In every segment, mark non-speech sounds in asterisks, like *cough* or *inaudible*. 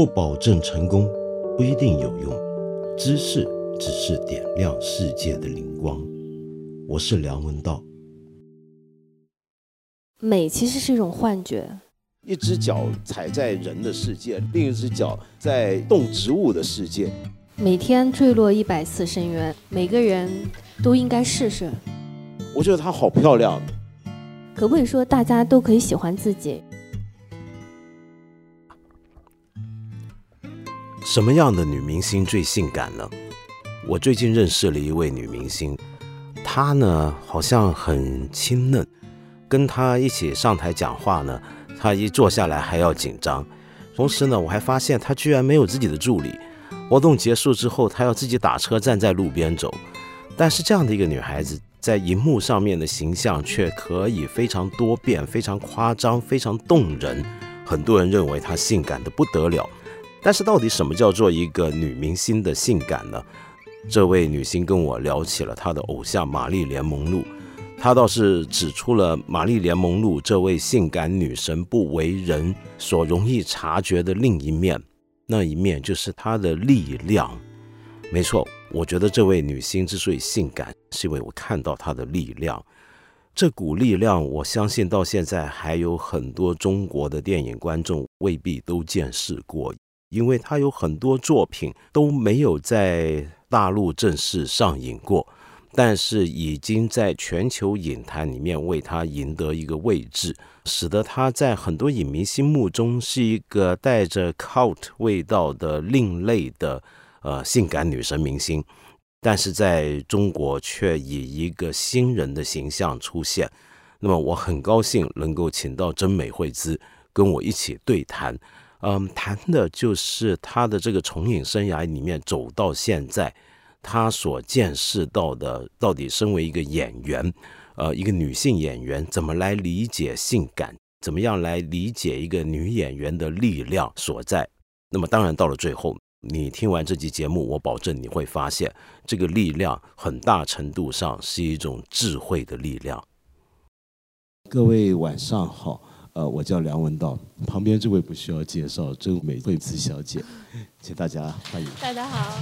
不保证成功，不一定有用。知识只是点亮世界的灵光。我是梁文道。美其实是一种幻觉，一只脚踩在人的世界，另一只脚在动植物的世界。每天坠落一百次深渊，每个人都应该试试。我觉得她好漂亮。可不可以说大家都可以喜欢自己？什么样的女明星最性感呢？我最近认识了一位女明星，她呢好像很清嫩，跟她一起上台讲话呢，她一坐下来还要紧张。同时呢，我还发现她居然没有自己的助理。活动结束之后，她要自己打车站在路边走。但是这样的一个女孩子，在荧幕上面的形象却可以非常多变、非常夸张、非常动人。很多人认为她性感的不得了。但是到底什么叫做一个女明星的性感呢？这位女星跟我聊起了她的偶像玛丽莲梦露，她倒是指出了玛丽莲梦露这位性感女神不为人所容易察觉的另一面，那一面就是她的力量。没错，我觉得这位女星之所以性感，是因为我看到她的力量。这股力量，我相信到现在还有很多中国的电影观众未必都见识过。因为他有很多作品都没有在大陆正式上映过，但是已经在全球影坛里面为他赢得一个位置，使得他在很多影迷心目中是一个带着 cult 味道的另类的呃性感女神明星，但是在中国却以一个新人的形象出现。那么我很高兴能够请到真美惠子跟我一起对谈。嗯，谈的就是他的这个从影生涯里面走到现在，他所见识到的，到底身为一个演员，呃，一个女性演员，怎么来理解性感，怎么样来理解一个女演员的力量所在。那么，当然到了最后，你听完这期节目，我保证你会发现，这个力量很大程度上是一种智慧的力量。各位晚上好。呃，我叫梁文道，旁边这位不需要介绍，真美惠子小姐，请大家欢迎。大家好。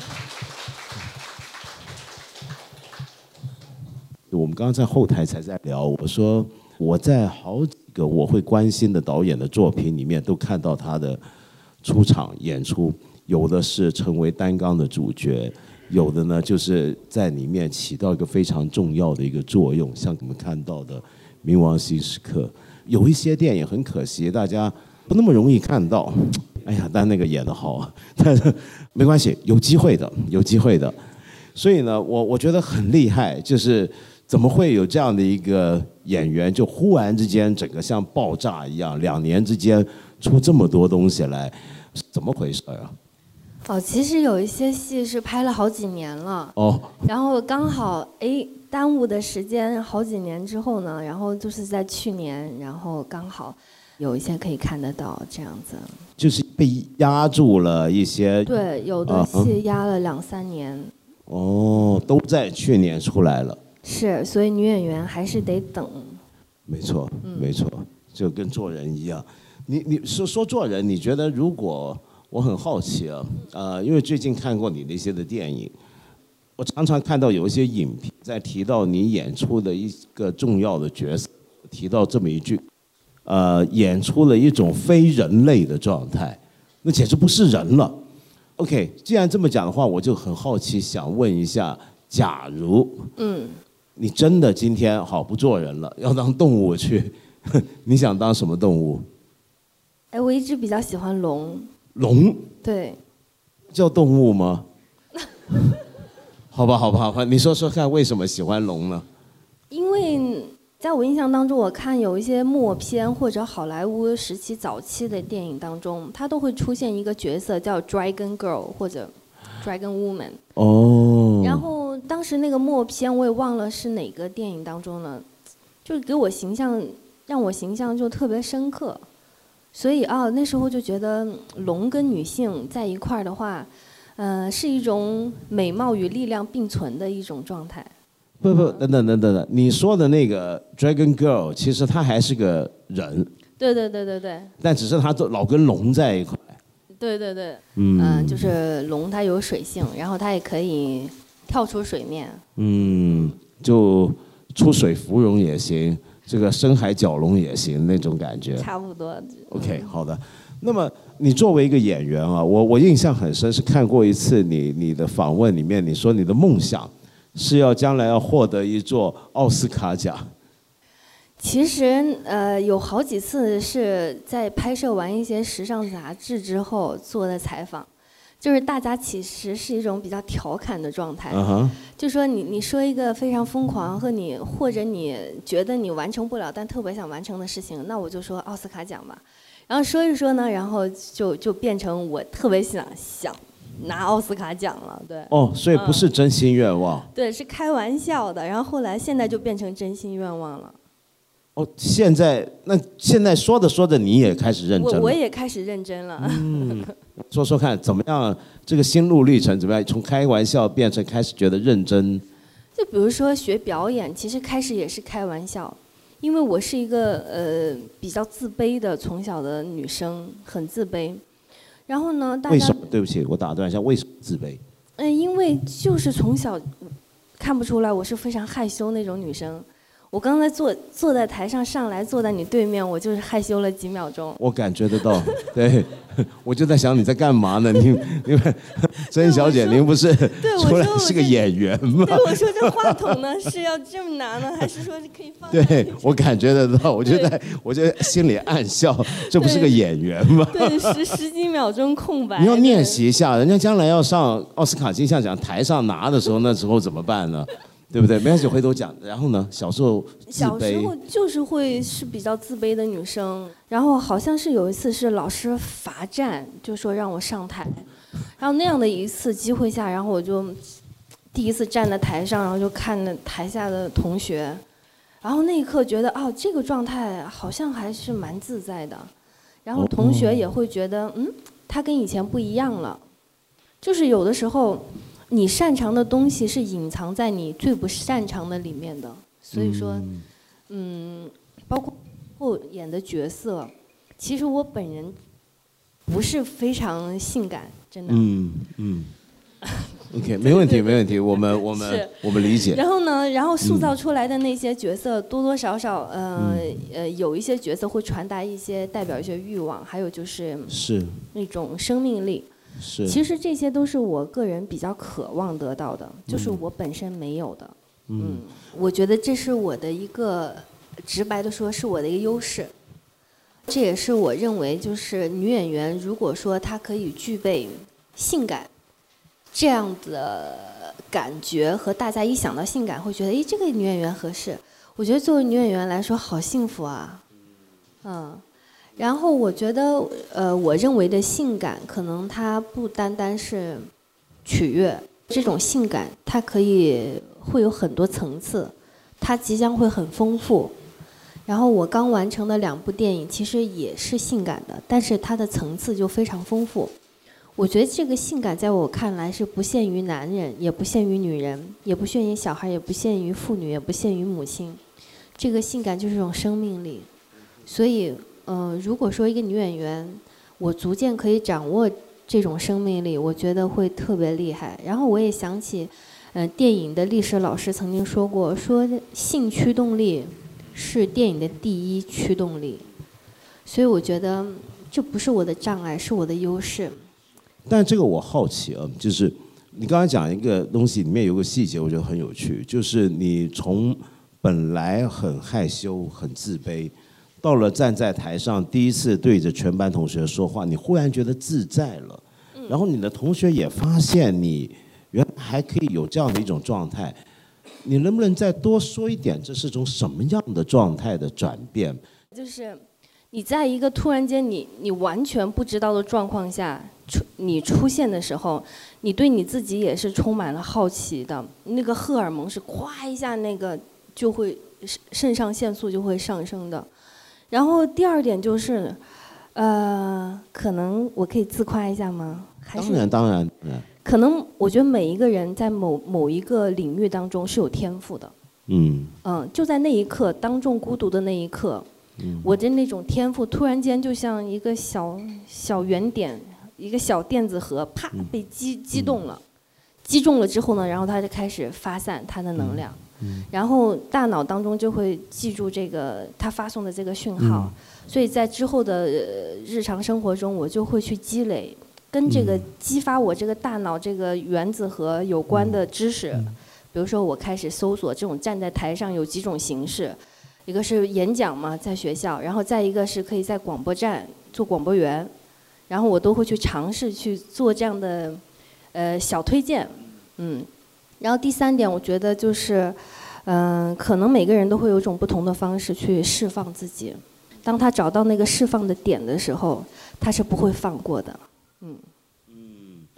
我们刚刚在后台才在聊，我说我在好几个我会关心的导演的作品里面都看到他的出场演出，有的是成为单纲的主角，有的呢就是在里面起到一个非常重要的一个作用，像我们看到的《冥王星时刻》。有一些电影很可惜，大家不那么容易看到。哎呀，但那个演的好啊，但是没关系，有机会的，有机会的。所以呢，我我觉得很厉害，就是怎么会有这样的一个演员，就忽然之间整个像爆炸一样，两年之间出这么多东西来，怎么回事啊？哦，其实有一些戏是拍了好几年了。哦。然后刚好哎。耽误的时间好几年之后呢，然后就是在去年，然后刚好有一些可以看得到这样子。就是被压住了一些。对，有的戏压了两三年。哦，都在去年出来了。是，所以女演员还是得等。没错，没错，就跟做人一样。你你说说做人，你觉得如果我很好奇啊，呃，因为最近看过你那些的电影。我常常看到有一些影评在提到你演出的一个重要的角色，提到这么一句，呃，演出了一种非人类的状态，那简直不是人了。OK，既然这么讲的话，我就很好奇，想问一下，假如，嗯，你真的今天好不做人了，要当动物去，*laughs* 你想当什么动物？哎，我一直比较喜欢龙。龙？对。叫动物吗？*laughs* 好吧，好吧，好吧，你说说看，为什么喜欢龙呢？因为在我印象当中，我看有一些默片或者好莱坞时期早期的电影当中，它都会出现一个角色叫 Dragon Girl 或者 Dragon Woman。哦。然后当时那个默片我也忘了是哪个电影当中了，就是给我形象让我形象就特别深刻，所以啊那时候就觉得龙跟女性在一块儿的话。嗯，是一种美貌与力量并存的一种状态。不不，等等等等等，你说的那个 Dragon Girl，其实她还是个人。对对对对对。但只是她老跟龙在一块。对对对，嗯，就是龙它有水性，然后它也可以跳出水面。嗯，就出水芙蓉也行，这个深海角龙也行，那种感觉。差不多。OK，好的。那么你作为一个演员啊，我我印象很深，是看过一次你你的访问里面，你说你的梦想是要将来要获得一座奥斯卡奖。其实呃有好几次是在拍摄完一些时尚杂志之后做的采访，就是大家其实是一种比较调侃的状态，就说你你说一个非常疯狂和你或者你觉得你完成不了但特别想完成的事情，那我就说奥斯卡奖吧。然后说一说呢，然后就就变成我特别想想拿奥斯卡奖了，对。哦，所以不是真心愿望。对，是开玩笑的。然后后来现在就变成真心愿望了。哦，现在那现在说着说着你也开始认真了。我我也开始认真了。嗯，*laughs* 说说看怎么样？这个心路历程怎么样？从开玩笑变成开始觉得认真。就比如说学表演，其实开始也是开玩笑。因为我是一个呃比较自卑的从小的女生，很自卑。然后呢，大家为什么？对不起，我打断一下，为什么自卑？嗯，因为就是从小看不出来我是非常害羞那种女生。我刚才坐坐在台上上来坐在你对面，我就是害羞了几秒钟。我感觉得到，对，*laughs* 我就在想你在干嘛呢？你因为曾小姐，您不是 *laughs* 出来是个演员吗？对，我说这话筒呢是要这么拿呢，还是说可以放？对我感觉得到，我就在我就心里暗笑，这不是个演员吗？对，十十几秒钟空白。*laughs* 你要练习一下，人家将来要上奥斯卡金像奖台上拿的时候，那时候怎么办呢？对不对？没关系，回头讲。然后呢？小时候小时候就是会是比较自卑的女生。然后好像是有一次是老师罚站，就说让我上台。然后那样的一次机会下，然后我就第一次站在台上，然后就看着台下的同学。然后那一刻觉得，哦，这个状态好像还是蛮自在的。然后同学也会觉得，嗯，他跟以前不一样了。就是有的时候。你擅长的东西是隐藏在你最不擅长的里面的，所以说，嗯，包括后演的角色，其实我本人不是非常性感，真的。嗯嗯。OK，没问题，没问题，*laughs* 我们我们我们理解。然后呢，然后塑造出来的那些角色，多多少少，呃呃，有一些角色会传达一些代表一些欲望，还有就是是那种生命力。其实这些都是我个人比较渴望得到的，就是我本身没有的。嗯，我觉得这是我的一个直白的说，是我的一个优势。这也是我认为，就是女演员如果说她可以具备性感这样的感觉，和大家一想到性感会觉得，哎，这个女演员合适。我觉得作为女演员来说，好幸福啊。嗯。然后我觉得，呃，我认为的性感，可能它不单单是取悦，这种性感它可以会有很多层次，它即将会很丰富。然后我刚完成的两部电影其实也是性感的，但是它的层次就非常丰富。我觉得这个性感在我看来是不限于男人，也不限于女人，也不限于小孩，也不限于妇女，也不限于母亲。这个性感就是一种生命力，所以。嗯，如果说一个女演员，我逐渐可以掌握这种生命力，我觉得会特别厉害。然后我也想起，嗯，电影的历史老师曾经说过，说性驱动力是电影的第一驱动力。所以我觉得这不是我的障碍，是我的优势。但这个我好奇啊，就是你刚才讲一个东西，里面有个细节，我觉得很有趣，就是你从本来很害羞、很自卑。到了站在台上，第一次对着全班同学说话，你忽然觉得自在了。然后你的同学也发现你原来还可以有这样的一种状态。你能不能再多说一点，这是种什么样的状态的转变？就是你在一个突然间你你完全不知道的状况下出你出现的时候，你对你自己也是充满了好奇的。那个荷尔蒙是咵一下那个就会肾肾上腺素就会上升的。然后第二点就是，呃，可能我可以自夸一下吗？当然当然。可能我觉得每一个人在某某一个领域当中是有天赋的。嗯。嗯，就在那一刻，当众孤独的那一刻，我的那种天赋突然间就像一个小小圆点一个小电子盒啪被击击动了，击中了之后呢，然后它就开始发散它的能量，然后大脑当中就会记住这个它发送的这个讯号，所以在之后的日常生活中，我就会去积累跟这个激发我这个大脑这个原子核有关的知识，比如说我开始搜索这种站在台上有几种形式，一个是演讲嘛，在学校，然后再一个是可以在广播站做广播员。然后我都会去尝试去做这样的，呃小推荐，嗯，然后第三点我觉得就是，嗯，可能每个人都会有一种不同的方式去释放自己，当他找到那个释放的点的时候，他是不会放过的，嗯，嗯，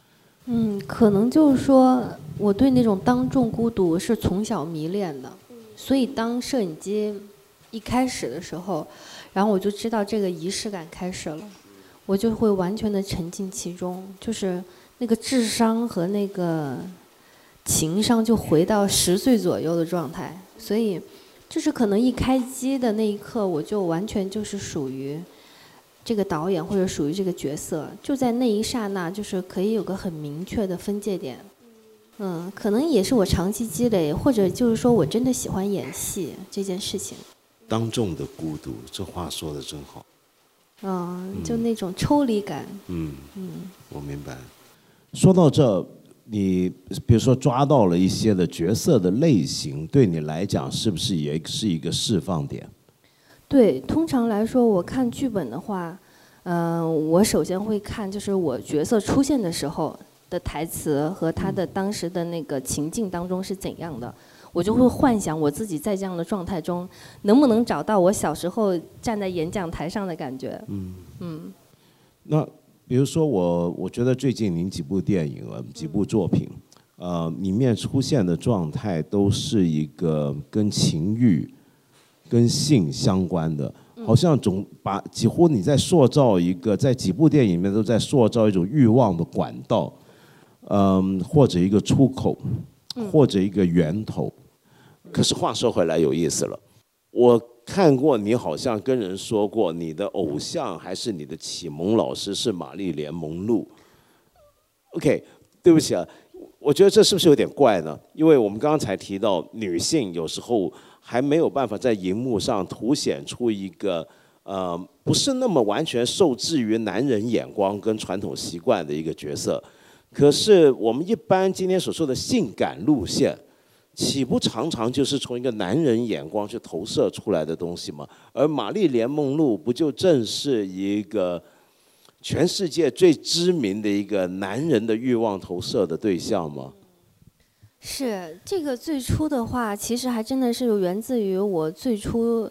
嗯，可能就是说我对那种当众孤独是从小迷恋的，所以当摄影机一开始的时候，然后我就知道这个仪式感开始了。我就会完全的沉浸其中，就是那个智商和那个情商就回到十岁左右的状态，所以就是可能一开机的那一刻，我就完全就是属于这个导演或者属于这个角色，就在那一刹那，就是可以有个很明确的分界点。嗯，可能也是我长期积累，或者就是说我真的喜欢演戏这件事情。当众的孤独，这话说的真好。嗯，就那种抽离感。嗯嗯，我明白。说到这，你比如说抓到了一些的角色的类型，对你来讲是不是也是一个释放点？对，通常来说，我看剧本的话，嗯，我首先会看就是我角色出现的时候的台词和他的当时的那个情境当中是怎样的。我就会幻想我自己在这样的状态中，能不能找到我小时候站在演讲台上的感觉。嗯嗯。那比如说我，我觉得最近您几部电影啊，几部作品，呃，里面出现的状态都是一个跟情欲、跟性相关的，好像总把几乎你在塑造一个，在几部电影里面都在塑造一种欲望的管道，嗯，或者一个出口，或者一个源头。可是话说回来，有意思了。我看过你好像跟人说过，你的偶像还是你的启蒙老师是玛丽莲梦露。OK，对不起啊，我觉得这是不是有点怪呢？因为我们刚才提到，女性有时候还没有办法在荧幕上凸显出一个呃不是那么完全受制于男人眼光跟传统习惯的一个角色。可是我们一般今天所说的性感路线。岂不常常就是从一个男人眼光去投射出来的东西吗？而玛丽莲梦露不就正是一个全世界最知名的一个男人的欲望投射的对象吗？是这个最初的话，其实还真的是源自于我最初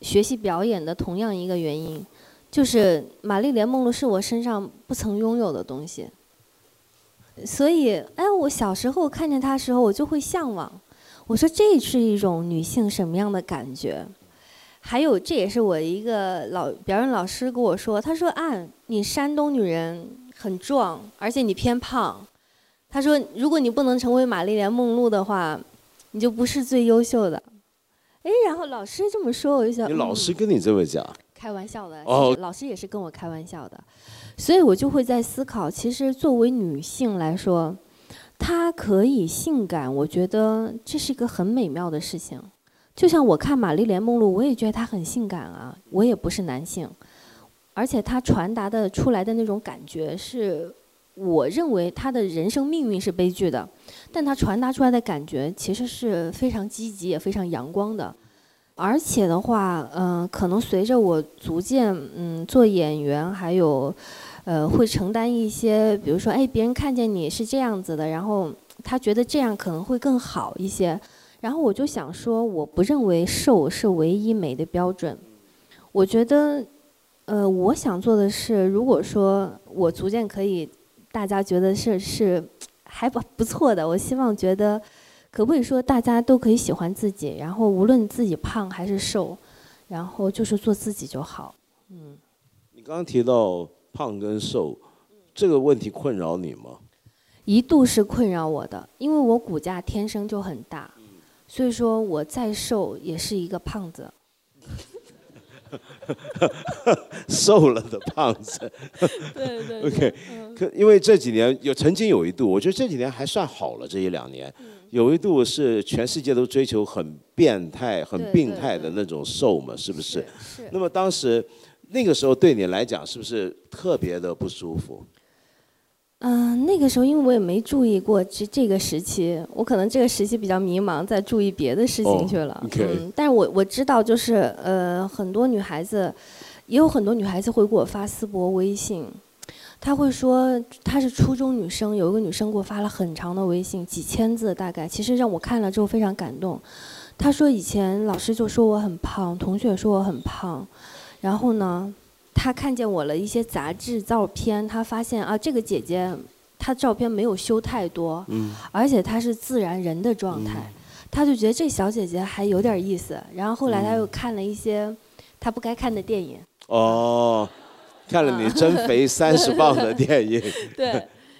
学习表演的同样一个原因，就是玛丽莲梦露是我身上不曾拥有的东西。所以，哎，我小时候看见她时候，我就会向往。我说这是一种女性什么样的感觉？还有，这也是我一个老表演老师跟我说，他说啊，你山东女人很壮，而且你偏胖。他说，如果你不能成为玛丽莲梦露的话，你就不是最优秀的。哎，然后老师这么说，我就想，你老师跟你这么讲？开玩笑的，老师也是跟我开玩笑的。所以我就会在思考，其实作为女性来说，她可以性感，我觉得这是一个很美妙的事情。就像我看玛丽莲梦露，我也觉得她很性感啊。我也不是男性，而且她传达的出来的那种感觉，是我认为她的人生命运是悲剧的，但她传达出来的感觉其实是非常积极也非常阳光的。而且的话，嗯，可能随着我逐渐嗯做演员，还有，呃，会承担一些，比如说，哎，别人看见你是这样子的，然后他觉得这样可能会更好一些。然后我就想说，我不认为瘦是唯一美的标准。我觉得，呃，我想做的是，如果说我逐渐可以，大家觉得是是还不不错的，我希望觉得。可不可以说大家都可以喜欢自己，然后无论自己胖还是瘦，然后就是做自己就好。嗯。你刚刚提到胖跟瘦，这个问题困扰你吗？一度是困扰我的，因为我骨架天生就很大，所以说我再瘦也是一个胖子。*laughs* 瘦了的胖子。*laughs* 对对 OK，可因为这几年有曾经有一度，我觉得这几年还算好了，这一两年，有一度是全世界都追求很变态、很病态的那种瘦嘛，是不是？是。那么当时那个时候对你来讲，是不是特别的不舒服？嗯、那个时候因为我也没注意过这这个时期，我可能这个时期比较迷茫，在注意别的事哦情去了。嗯，但是我我知道，就是呃，很多女孩子，也有很多女孩子会给我发私博微信，她会说她是初中女生，有一个女生给我发了很长的微信，几千字大概，其实让我看了之后非常感动。她说以前老师就说我很胖，同学说我很胖，然后呢，她看见我了一些杂志照片，她发现啊，这个姐姐她照片没有修太多，嗯而且她是自然人的状态，她就觉得这小姐姐还有点意思。然后后来她又看了一些她不该看的电影，哦，看了你增肥 *laughs* 三十磅的电影，*laughs* 对，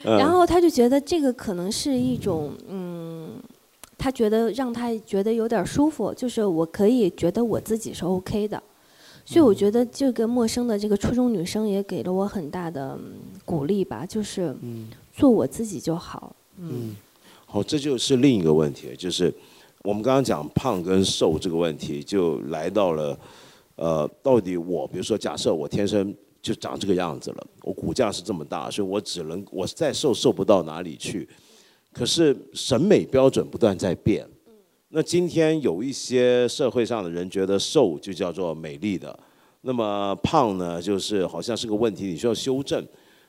嗯。然后他就觉得这个可能是一种嗯。他觉得让他觉得有点舒服，就是我可以觉得我自己是 OK 的，所以我觉得这个陌生的这个初中女生也给了我很大的嗯鼓励吧，就是做我自己就好。嗯。好，这就是另一个问题，就是我们刚刚讲胖跟瘦这个问题，就来到了，呃，到底我，比如说，假设我天生就长这个样子了，我骨架是这么大，所以我只能我再瘦瘦不到哪里去，可是审美标准不断在变。那今天有一些社会上的人觉得瘦就叫做美丽的，那么胖呢，就是好像是个问题，你需要修正。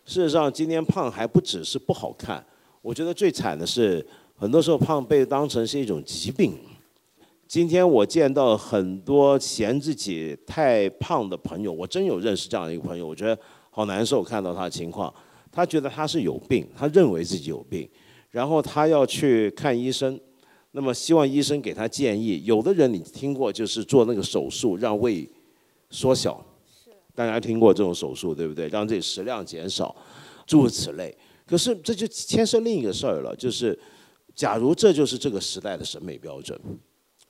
事实上，今天胖还不只是不好看，我觉得最惨的是，很多时候胖被当成是一种疾病。今天我见到很多嫌自己太胖的朋友，我真有认识这样一个朋友，我觉得好难受，看到他的情况，他觉得他是有病，他认为自己有病，然后他要去看医生，那么希望医生给他建议。有的人你听过，就是做那个手术让胃缩小，大家听过这种手术对不对？让自己食量减少，诸如此类。可是这就牵涉另一个事儿了，就是假如这就是这个时代的审美标准，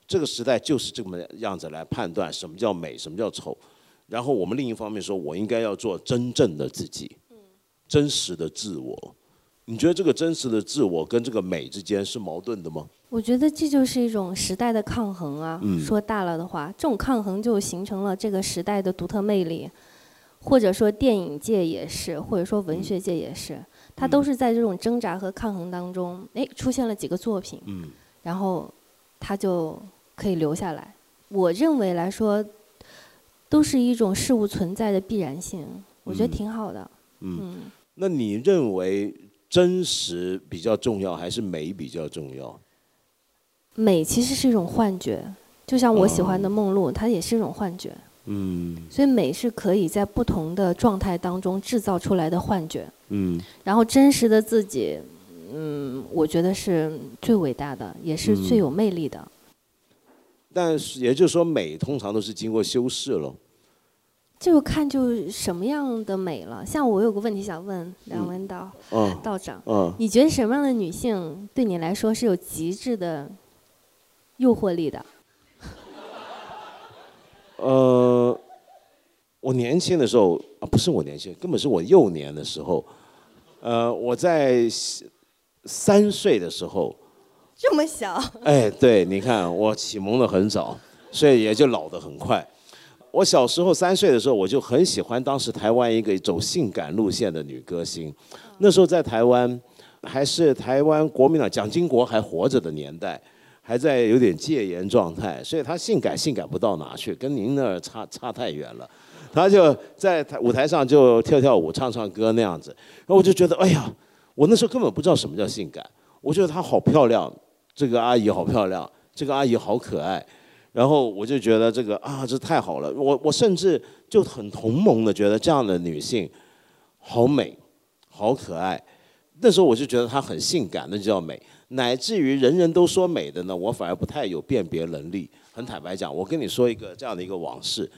这个时代就是这么样子来判断什么叫美，什么叫丑。然后我们另一方面说，我应该要做真正的自己，真实的自我。你觉得这个真实的自我跟这个美之间是矛盾的吗？我觉得这就是一种时代的抗衡啊。嗯说大了的话，这种抗衡就形成了这个时代的独特魅力，或者说电影界也是，或者说文学界也是，它都是在这种挣扎和抗衡当中，哎，出现了几个作品，嗯然后它就可以留下来。我认为来说，都是一种事物存在的必然性，我觉得嗯挺好的。嗯。嗯，那你认为真实比较重要，还是美比较重要？美其实是一种幻觉，就像我喜欢的梦露，它也是一种幻觉。嗯所以美是可以在不同的状态当中制造出来的幻觉，嗯然后真实的自己，嗯，我觉得是最伟大的，也是最有魅力的。但是也就是说，美通常都是经过修饰了。就看就什么样的美了。像我有个问题想问梁文道、嗯道长，嗯，你觉得什么样的女性对你来说是有极致的诱惑力的？呃，我年轻的时候啊，不是我年轻，根本是我幼年的时候。呃，我在三岁的时候，这么小？*laughs* 哎，对，你看我启蒙的很早，所以也就老的很快。我小时候三岁的时候，我就很喜欢当时台湾一个走性感路线的女歌星。那时候在台湾，还是台湾国民党蒋经国还活着的年代，还在有点戒严状态，所以她性感性感不到哪去，跟您那儿差差太远了。她就在舞台上就跳跳舞、唱唱歌那样子，然后我就觉得，哎呀，我那时候根本不知道什么叫性感，我觉得她好漂亮，这个阿姨好漂亮，这个阿姨好可爱，然后我就觉得这个啊，这太好了。我我甚至就很同盟的觉得这样的女性好美，好可爱。那时候我就觉得她很性感，那就叫美。乃至于人人都说美的呢，我反而不太有辨别能力。很坦白讲，我跟你说一个这样的一个往事。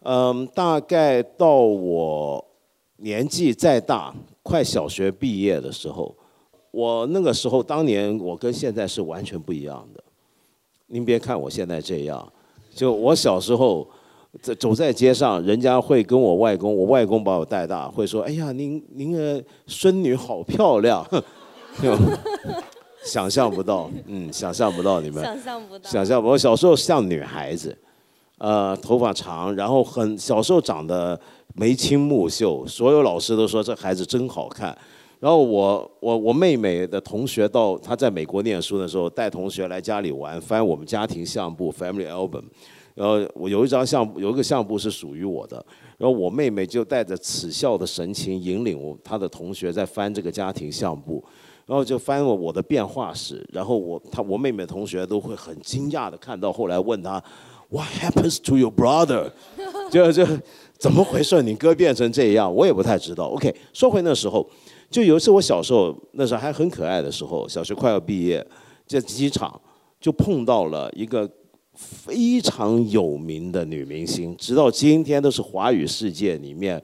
嗯，大概到我年纪再大，快小学毕业的时候，我那个时候当年我跟现在是完全不一样的。您别看我现在这样，就我小时候，走走在街上，人家会跟我外公，我外公把我带大，会说：“哎呀，您您的孙女好漂亮。*laughs* ”想象不到，嗯，想象不到你们，想象不到，想象不到。我小时候像女孩子，呃，头发长，然后很小时候长得眉清目秀，所有老师都说这孩子真好看。然后我我我妹妹的同学到她在美国念书的时候，带同学来家里玩，翻我们家庭相簿 （family album）。然后我有一张相有一个相簿是属于我的，然后我妹妹就带着耻笑的神情引领我她的同学在翻这个家庭相簿。然后就翻了我的变化史，然后我她我妹妹同学都会很惊讶的看到，后来问他，What happens to your brother？就就怎么回事？你哥变成这样，我也不太知道。OK，说回那时候，就有一次我小时候那时候还很可爱的时候，小学快要毕业，在机场就碰到了一个非常有名的女明星，直到今天都是华语世界里面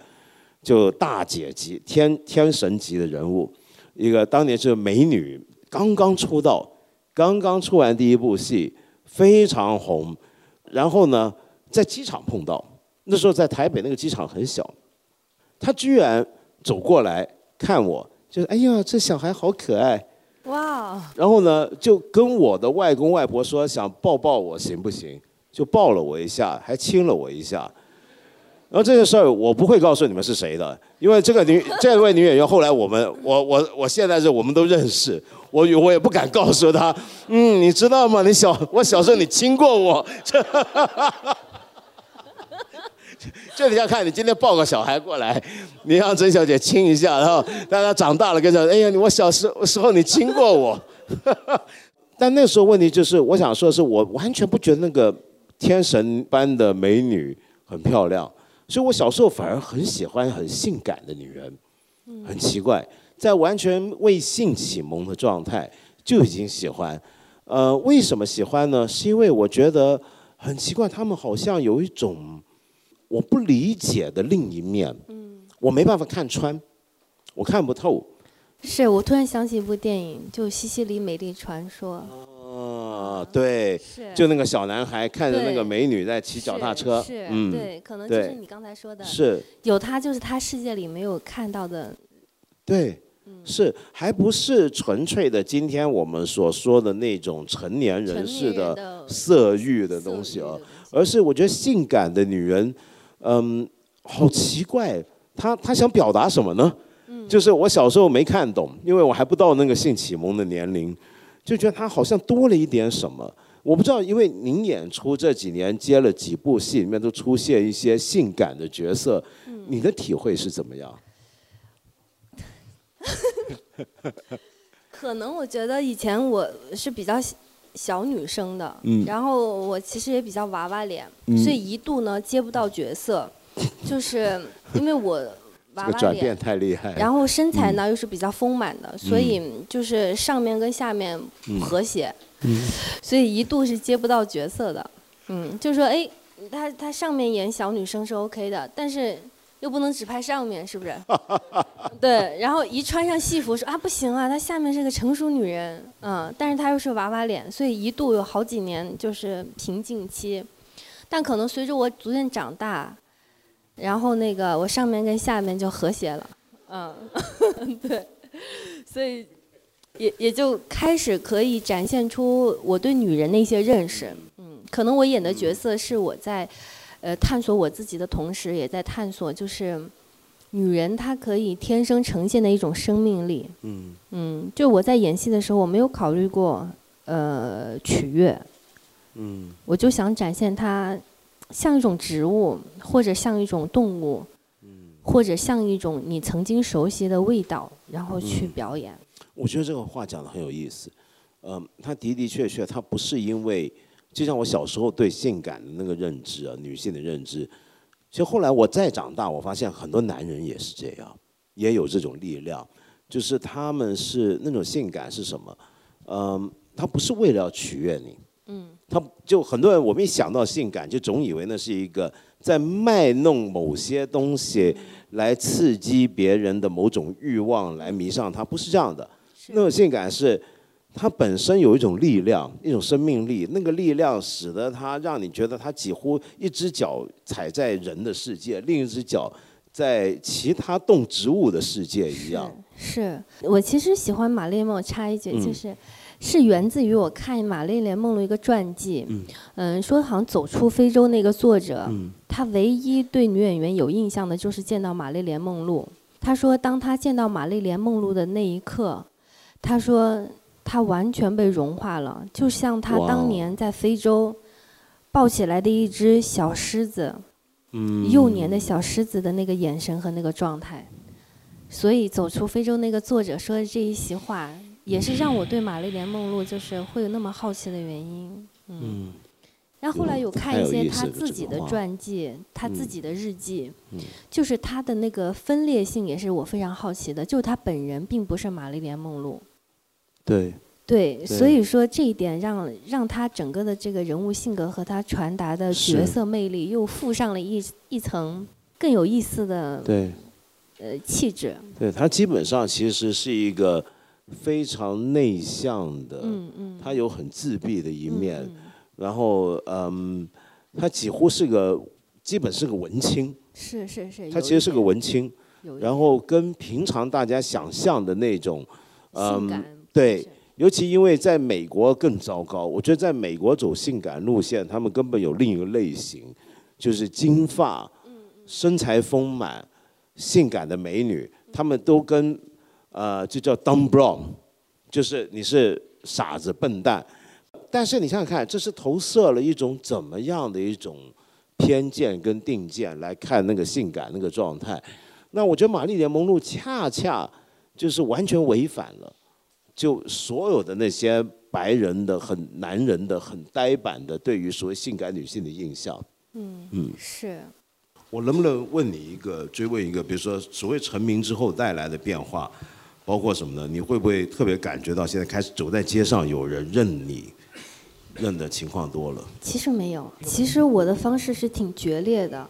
就大姐级、天天神级的人物。一个当年是美女，刚刚出道，刚刚出完第一部戏，非常红。然后呢，在机场碰到，那时候在台北那个机场很小，她居然走过来看我，就是哎呀，这小孩好可爱，哇！然后呢，就跟我的外公外婆说想抱抱我行不行？就抱了我一下，还亲了我一下。然后这件事儿我不会告诉你们是谁的，因为这个女 *laughs* 这位女演员后来我们我我我现在是我们都认识，我我也不敢告诉她。嗯，你知道吗？你小我小时候你亲过我，*laughs* 这你要看你今天抱个小孩过来，你让曾小姐亲一下，然后大家长大了跟着，哎呀，我小时时候你亲过我。*laughs* 但那时候问题就是，我想说的是，我完全不觉得那个天神般的美女很漂亮。所以我小时候反而很喜欢很性感的女人，很奇怪，在完全未性启蒙的状态就已经喜欢。呃，为什么喜欢呢？是因为我觉得很奇怪，他们好像有一种我不理解的另一面，我没办法看穿，我看不透。是我突然想起一部电影，就《西西里美丽传说》。啊，对，就那个小男孩看着那个美女在骑脚踏车，嗯，对，可能就是你刚才说的，是。有他就是他世界里没有看到的，对，是还不是纯粹的今天我们所说的那种成年人士的色欲的东西啊，而是我觉得性感的女人，嗯，好奇怪，他他想表达什么呢？就是我小时候没看懂，因为我还不到那个性启蒙的年龄。就觉得他好像多了一点什么，我不知道，因为您演出这几年接了几部戏，里面都出现一些性感的角色，你的体会是怎么样？*laughs* 可能我觉得以前我是比较小女生的，然后我其实也比较娃娃脸，所以一度呢接不到角色，*laughs* 就是因为我。*laughs* 这个转变太厉害，然后身材呢又是比较丰满的，所以就是上面跟下面和谐，所以一度是接不到角色的。嗯，就说哎，他他上面演小女生是 OK 的，但是又不能只拍上面，是不是？*laughs* 对，然后一穿上戏服说啊不行啊，她下面是个成熟女人，嗯，但是她又是娃娃脸，所以一度有好几年就是瓶颈期，但可能随着我逐渐长大。然后那个我上面跟下面就和谐了，嗯，*laughs* 对，所以也也就开始可以展现出我对女人的一些认识，嗯，可能我演的角色是我在呃探索我自己的同时，也在探索就是女人她可以天生呈现的一种生命力，嗯嗯，就我在演戏的时候，我没有考虑过呃取悦，嗯，我就想展现她。像一种植物，或者像一种动物，或者像一种你曾经熟悉的味道，然后去表演。我觉得这个话讲的很有意思。嗯，他的的确确，他不是因为，就像我小时候对性感的那个认知啊，女性的认知，其实后来我再长大，我发现很多男人也是这样，也有这种力量，就是他们是那种性感是什么？嗯，他不是为了要取悦你。嗯。他就很多人，我们一想到性感，就总以为那是一个在卖弄某些东西来刺激别人的某种欲望，来迷上他，不是这样的。那种性感是他本身有一种力量，一种生命力，那个力量使得它让你觉得它几乎一只脚踩在人的世界，另一只脚在其他动植物的世界一样。是我其实喜欢玛丽莲梦，插一句嗯就是。是源自于我看玛丽莲梦露一个传记，嗯，说好像走出非洲那个作者，嗯他唯一对女演员有印象的就是见到玛丽莲梦露。他说，当他见到玛丽莲梦露的那一刻，他说他完全被融化了，就像他当年在非洲抱起来的一只小狮子，嗯幼年的小狮子的那个眼神和那个状态。所以，走出非洲那个作者说的这一席话，也是让我对玛丽莲梦露就是会有那么好奇的原因。嗯。嗯然后后来有看一些他自己的传记，他自嗯己的日记，嗯就是他的那个分裂性也是我非常好奇的，就是他本人并不是玛丽莲梦露。对，对，所以说这一点让让他整个的这个人物性格和他传达的角色魅力又附上了一一层更有意思的对，呃气质。对他基本上其实是一个非常内向的，嗯嗯。他有很自闭的一嗯面，嗯然后嗯，他几乎是个基本是个文青，是是是。他其实是个文青，然后跟平常大家想象的那种，嗯对尤其因为在美国更糟糕，我觉得在美国走性感路线，他们根本有另一个类型，就是金发、身材丰满、性感的美女，他们都跟呃就叫 dumb brown，就是你是傻子笨蛋。但是你想想看，这是投射了一种怎么样的一种偏见跟定见来看那个性感那个状态。那我觉得玛丽莲梦露恰恰就是完全违反了。就所有的那些白人的、很男人的、很呆板的对于所谓性感女性的印象。嗯嗯是。我能不能问你一个追问一个，比如说所谓成名之后带来的变化，包括什么呢？你会不会特别感觉到现在开始走在街上有人认你，认的情况多了？其实没有，其实我的方式是挺决裂的，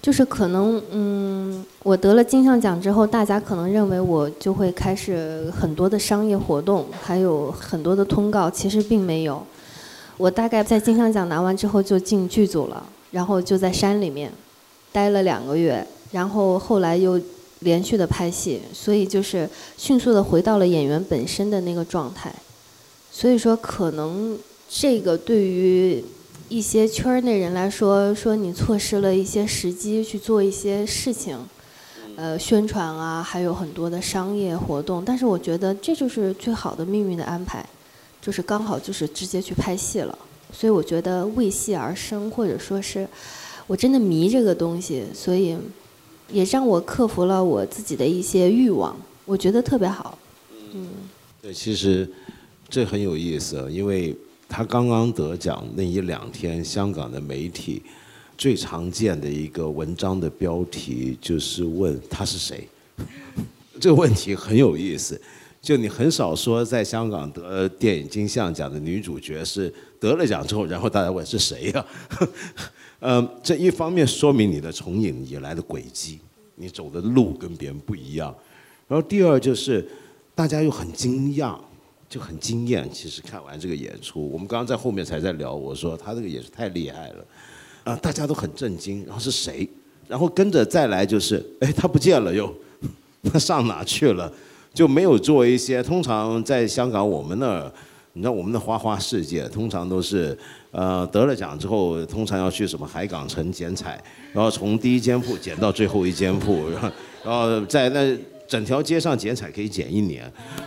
就是可能，嗯，我得了金像奖之后，大家可能认为我就会开始很多的商业活动，还有很多的通告，其实并没有。我大概在金像奖拿完之后就进剧组了，然后就在山里面待了两个月，然后后来又连续的拍戏，所以就是迅速的回到了演员本身的那个状态。所以说，可能这个对于一些圈内人来说，说你错失了一些时机去做一些事情，呃，宣传啊，还有很多的商业活动。但是我觉得这就是最好的命运的安排，就是刚好就是直接去拍戏了。所以我觉得为戏而生，或者说是我真的迷这个东西，所以也让我克服了我自己的一些欲望，我觉得特别好。嗯，对，其实这很有意思，因为他刚刚得奖那一两天，香港的媒体最常见的一个文章的标题就是问他是谁。*laughs* 这个问题很有意思，就你很少说在香港得电影金像奖的女主角是得了奖之后，然后大家问是谁呀、*laughs* 呃，这一方面说明你的从影以来的轨迹，你走的路跟别人不一样。然后第二就是大家又很惊讶，就很惊艳。其实看完这个演出，我们刚刚在后面才在聊，我说他这个也是太厉害了，啊、大家都很震惊。然后是谁？然后跟着再来就是，哎，他不见了又，他上哪去了？就没有做一些通常在香港我们那儿，你知道我们的花花世界通常都是，呃，得了奖之后，通常要去什么海港城剪彩，然后从第一间铺剪到最后一间铺，然后然后在那整条街上剪彩可以剪一年，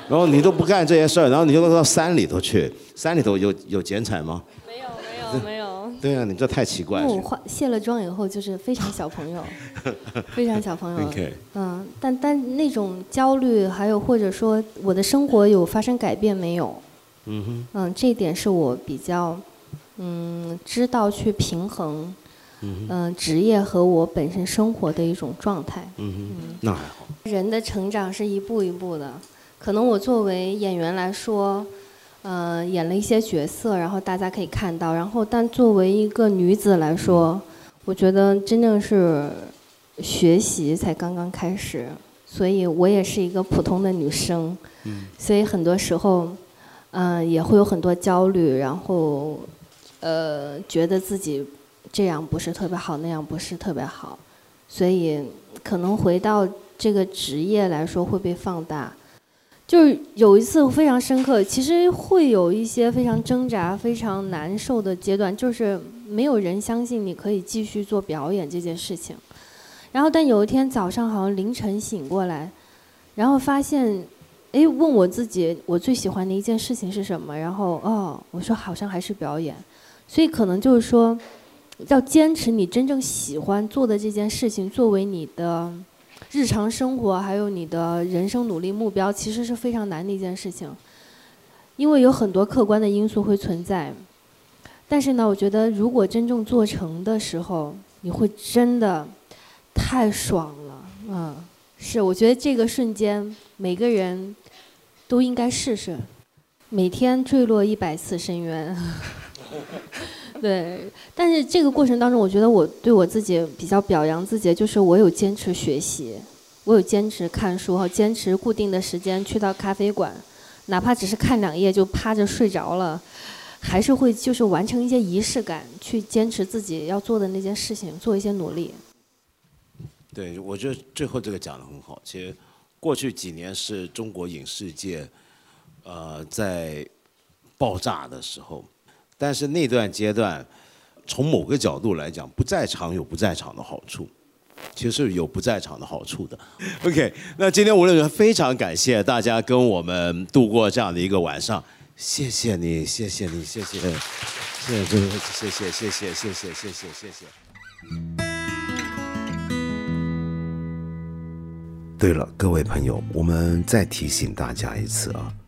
然后你都不干这些事儿，然后你就到山里头去，山里头有有剪彩吗？没有没有没有。*laughs* 对啊，你这太奇怪了。我化卸了妆以后，就是非常小朋友，*laughs* 非常小朋友。OK，嗯，但但那种焦虑，还有或者说我的生活有发生改变没有？嗯哼，嗯，这一点是我比较，嗯，知道去平衡，嗯职业和我本身生活的一种状态。嗯嗯，那还好。人的成长是一步一步的，可能我作为演员来说，呃，演了一些角色，然后大家可以看到，然后但作为一个女子来说，我觉得真正是学习才刚刚开始，所以我也是一个普通的女生，嗯所以很多时候，嗯，也会有很多焦虑，然后，呃，觉得自己这样不是特别好，那样不是特别好，所以可能回到这个职业来说会被放大。就是有一次非常深刻，其实会有一些非常挣扎、非常难受的阶段，就是没有人相信你可以继续做表演这件事情。然后，但有一天早上好像凌晨醒过来，然后发现，哎，问我自己我最喜欢的一件事情是什么？然后，哦，我说好像还是表演。所以可能就是说，要坚持你真正喜欢做的这件事情，作为你的。日常生活还有你的人生努力目标，其实是非常难的一件事情，因为有很多客观的因素会存在。但是呢，我觉得如果真正做成的时候，你会真的太爽了，嗯，是，我觉得这个瞬间每个人都应该试试，每天坠落一百次深渊。*laughs* 对，但是这个过程当中，我觉得我对我自己比较表扬自己，就是我有坚持学习，我有坚持看书和坚持固定的时间去到咖啡馆，哪怕只是看两页就趴着睡着了，还是会就是完成一些仪式感，去坚持自己要做的那件事情，做一些努力。对，我觉得最后这个讲的很好。其实过去几年是中国影视界，呃，在爆炸的时候。但是那段阶段，从某个角度来讲，不在场有不在场的好处，其实有不在场的好处的。OK，那今天无论如何非常感谢大家跟我们度过这样的一个晚上，谢谢你，谢谢你，谢谢，谢谢，谢谢，谢谢，谢谢，谢谢。对了，各位朋友，我们再提醒大家一次啊。